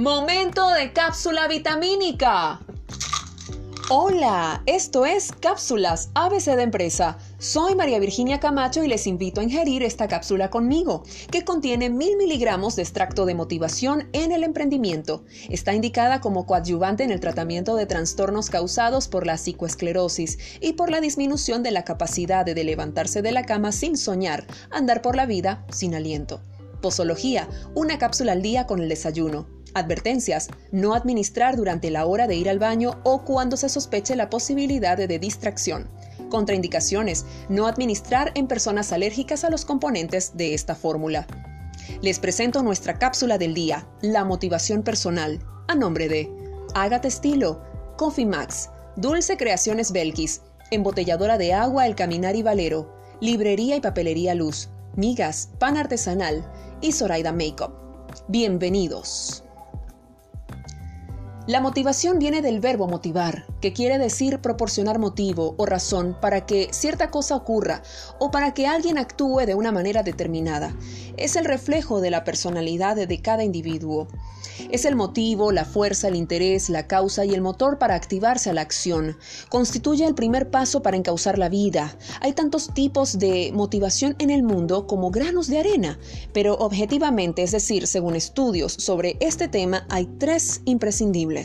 Momento de cápsula vitamínica. Hola, esto es Cápsulas ABC de Empresa. Soy María Virginia Camacho y les invito a ingerir esta cápsula conmigo, que contiene mil miligramos de extracto de motivación en el emprendimiento. Está indicada como coadyuvante en el tratamiento de trastornos causados por la psicoesclerosis y por la disminución de la capacidad de levantarse de la cama sin soñar, andar por la vida sin aliento. Posología, una cápsula al día con el desayuno. Advertencias. No administrar durante la hora de ir al baño o cuando se sospeche la posibilidad de distracción. Contraindicaciones. No administrar en personas alérgicas a los componentes de esta fórmula. Les presento nuestra cápsula del día, la motivación personal, a nombre de Hágate Estilo, Coffee Max, Dulce Creaciones Belkis, Embotelladora de Agua El Caminar y Valero, Librería y Papelería Luz, Migas, Pan Artesanal y Zoraida Makeup. Bienvenidos. La motivación viene del verbo motivar, que quiere decir proporcionar motivo o razón para que cierta cosa ocurra o para que alguien actúe de una manera determinada. Es el reflejo de la personalidad de cada individuo. Es el motivo, la fuerza, el interés, la causa y el motor para activarse a la acción. Constituye el primer paso para encauzar la vida. Hay tantos tipos de motivación en el mundo como granos de arena, pero objetivamente, es decir, según estudios sobre este tema, hay tres imprescindibles.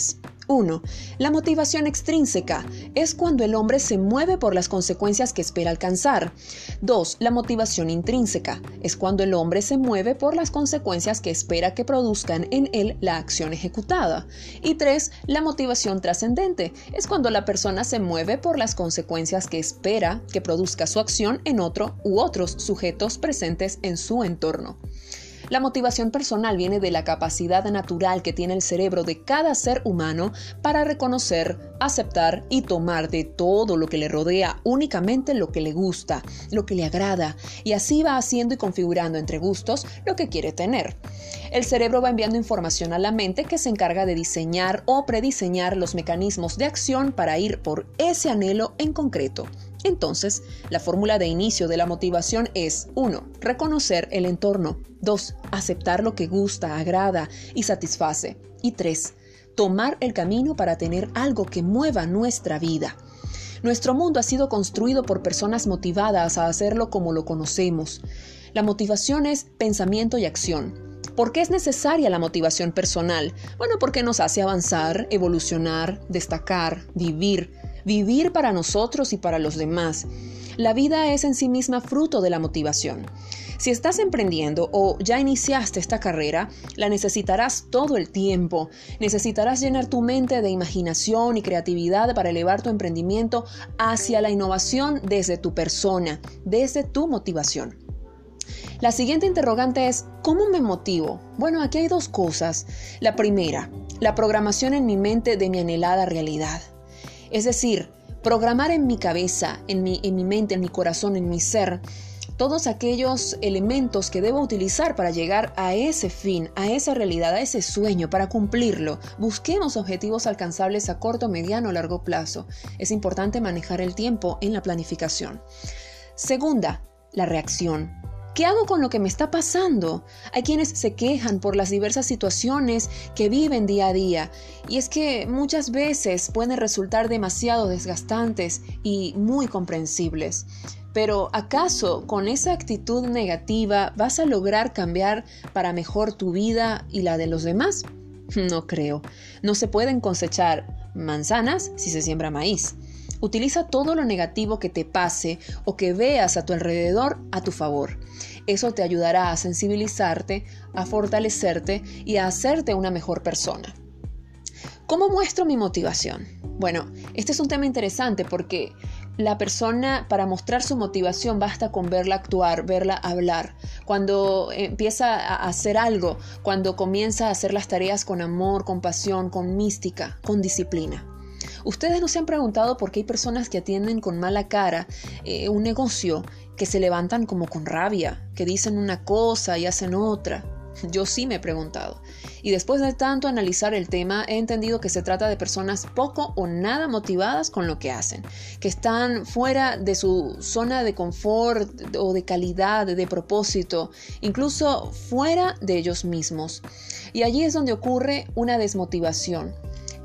1. La motivación extrínseca es cuando el hombre se mueve por las consecuencias que espera alcanzar. 2. La motivación intrínseca es cuando el hombre se mueve por las consecuencias que espera que produzcan en él la acción ejecutada. Y 3. La motivación trascendente es cuando la persona se mueve por las consecuencias que espera que produzca su acción en otro u otros sujetos presentes en su entorno. La motivación personal viene de la capacidad natural que tiene el cerebro de cada ser humano para reconocer, aceptar y tomar de todo lo que le rodea únicamente lo que le gusta, lo que le agrada, y así va haciendo y configurando entre gustos lo que quiere tener. El cerebro va enviando información a la mente que se encarga de diseñar o prediseñar los mecanismos de acción para ir por ese anhelo en concreto. Entonces, la fórmula de inicio de la motivación es 1. Reconocer el entorno. 2. Aceptar lo que gusta, agrada y satisface. Y 3. Tomar el camino para tener algo que mueva nuestra vida. Nuestro mundo ha sido construido por personas motivadas a hacerlo como lo conocemos. La motivación es pensamiento y acción. ¿Por qué es necesaria la motivación personal? Bueno, porque nos hace avanzar, evolucionar, destacar, vivir, vivir para nosotros y para los demás. La vida es en sí misma fruto de la motivación. Si estás emprendiendo o ya iniciaste esta carrera, la necesitarás todo el tiempo. Necesitarás llenar tu mente de imaginación y creatividad para elevar tu emprendimiento hacia la innovación desde tu persona, desde tu motivación. La siguiente interrogante es, ¿cómo me motivo? Bueno, aquí hay dos cosas. La primera, la programación en mi mente de mi anhelada realidad. Es decir, programar en mi cabeza, en mi, en mi mente, en mi corazón, en mi ser, todos aquellos elementos que debo utilizar para llegar a ese fin, a esa realidad, a ese sueño, para cumplirlo. Busquemos objetivos alcanzables a corto, mediano o largo plazo. Es importante manejar el tiempo en la planificación. Segunda, la reacción. ¿Qué hago con lo que me está pasando? Hay quienes se quejan por las diversas situaciones que viven día a día y es que muchas veces pueden resultar demasiado desgastantes y muy comprensibles. Pero ¿acaso con esa actitud negativa vas a lograr cambiar para mejor tu vida y la de los demás? No creo. No se pueden cosechar manzanas si se siembra maíz. Utiliza todo lo negativo que te pase o que veas a tu alrededor a tu favor. Eso te ayudará a sensibilizarte, a fortalecerte y a hacerte una mejor persona. ¿Cómo muestro mi motivación? Bueno, este es un tema interesante porque la persona para mostrar su motivación basta con verla actuar, verla hablar. Cuando empieza a hacer algo, cuando comienza a hacer las tareas con amor, con pasión, con mística, con disciplina. Ustedes no se han preguntado por qué hay personas que atienden con mala cara eh, un negocio, que se levantan como con rabia, que dicen una cosa y hacen otra. Yo sí me he preguntado. Y después de tanto analizar el tema, he entendido que se trata de personas poco o nada motivadas con lo que hacen, que están fuera de su zona de confort o de calidad, de propósito, incluso fuera de ellos mismos. Y allí es donde ocurre una desmotivación,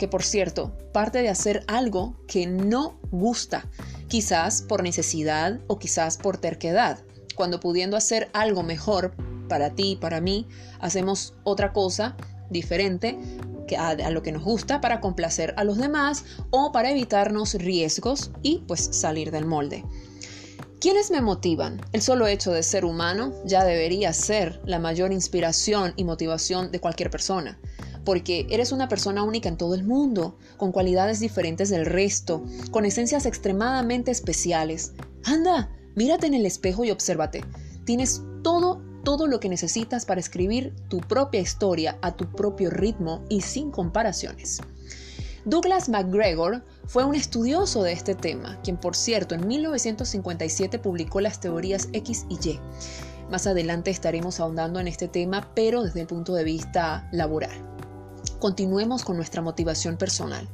que por cierto, parte de hacer algo que no gusta, quizás por necesidad o quizás por terquedad, cuando pudiendo hacer algo mejor para ti, para mí, hacemos otra cosa diferente que a, lo que nos gusta para complacer a los demás o para evitarnos riesgos y pues salir del molde. ¿Quiénes me motivan? El solo hecho de ser humano ya debería ser la mayor inspiración y motivación de cualquier persona, porque eres una persona única en todo el mundo, con cualidades diferentes del resto, con esencias extremadamente especiales. Anda, mírate en el espejo y obsérvate. Tienes todo todo lo que necesitas para escribir tu propia historia a tu propio ritmo y sin comparaciones. Douglas McGregor fue un estudioso de este tema, quien por cierto en 1957 publicó las teorías X y Y. Más adelante estaremos ahondando en este tema, pero desde el punto de vista laboral. Continuemos con nuestra motivación personal.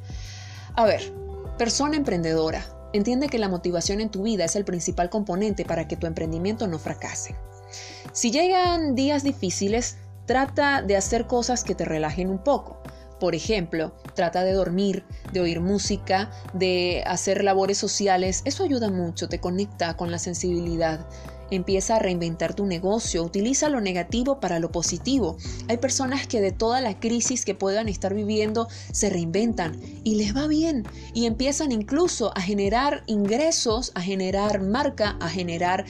A ver, persona emprendedora, entiende que la motivación en tu vida es el principal componente para que tu emprendimiento no fracase. Si llegan días difíciles, trata de hacer cosas que te relajen un poco. Por ejemplo, trata de dormir, de oír música, de hacer labores sociales. Eso ayuda mucho, te conecta con la sensibilidad. Empieza a reinventar tu negocio, utiliza lo negativo para lo positivo. Hay personas que de toda la crisis que puedan estar viviendo se reinventan y les va bien y empiezan incluso a generar ingresos, a generar marca, a generar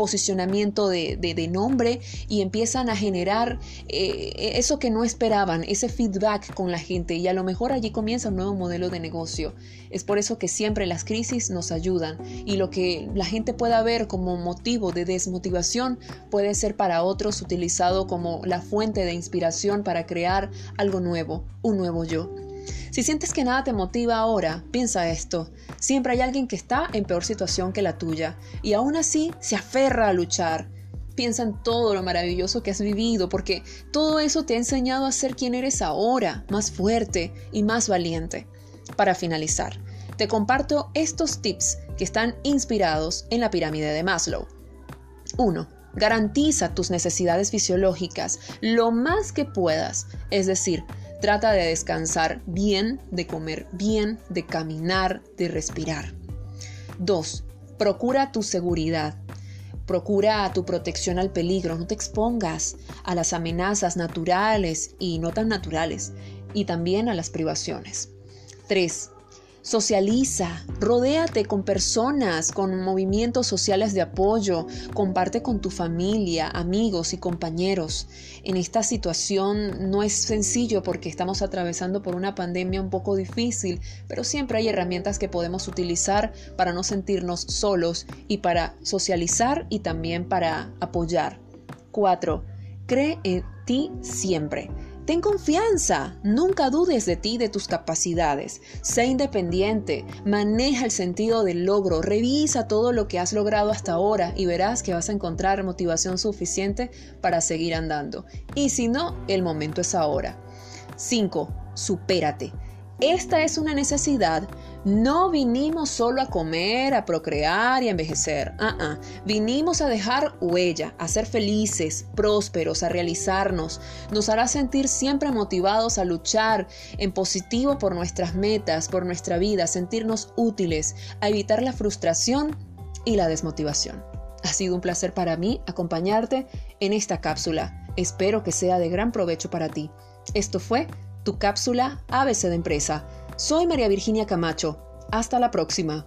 posicionamiento de, nombre y empiezan a generar eh, eso que no esperaban, ese feedback con la gente y a lo mejor allí comienza un nuevo modelo de negocio. Es por eso que siempre las crisis nos ayudan y lo que la gente pueda ver como motivo de desmotivación puede ser para otros utilizado como la fuente de inspiración para crear algo nuevo, un nuevo yo. Si sientes que nada te motiva ahora, piensa esto. Siempre hay alguien que está en peor situación que la tuya y aún así se aferra a luchar. Piensa en todo lo maravilloso que has vivido porque todo eso te ha enseñado a ser quien eres ahora, más fuerte y más valiente. Para finalizar, te comparto estos tips que están inspirados en la pirámide de Maslow. 1. Garantiza tus necesidades fisiológicas lo más que puedas, es decir, Trata de descansar bien, de comer bien, de caminar, de respirar. 2. Procura tu seguridad. Procura tu protección al peligro. No te expongas a las amenazas naturales y no tan naturales y también a las privaciones. 3. Socializa, rodéate con personas, con movimientos sociales de apoyo, comparte con tu familia, amigos y compañeros. En esta situación no es sencillo porque estamos atravesando por una pandemia un poco difícil, pero siempre hay herramientas que podemos utilizar para no sentirnos solos y para socializar y también para apoyar. 4. Cree en ti siempre. Ten confianza, nunca dudes de ti, de tus capacidades. Sé independiente, maneja el sentido del logro, revisa todo lo que has logrado hasta ahora y verás que vas a encontrar motivación suficiente para seguir andando. Y si no, el momento es ahora. 5. Supérate. Esta es una necesidad. No vinimos solo a comer, a procrear y a envejecer. Ah. Vinimos a dejar huella, a ser felices, prósperos, a realizarnos. Nos hará sentir siempre motivados a luchar en positivo por nuestras metas, por nuestra vida, sentirnos útiles, a evitar la frustración y la desmotivación. Ha sido un placer para mí acompañarte en esta cápsula. Espero que sea de gran provecho para ti. Esto fue tu cápsula ABC de empresa. Soy María Virginia Camacho. Hasta la próxima.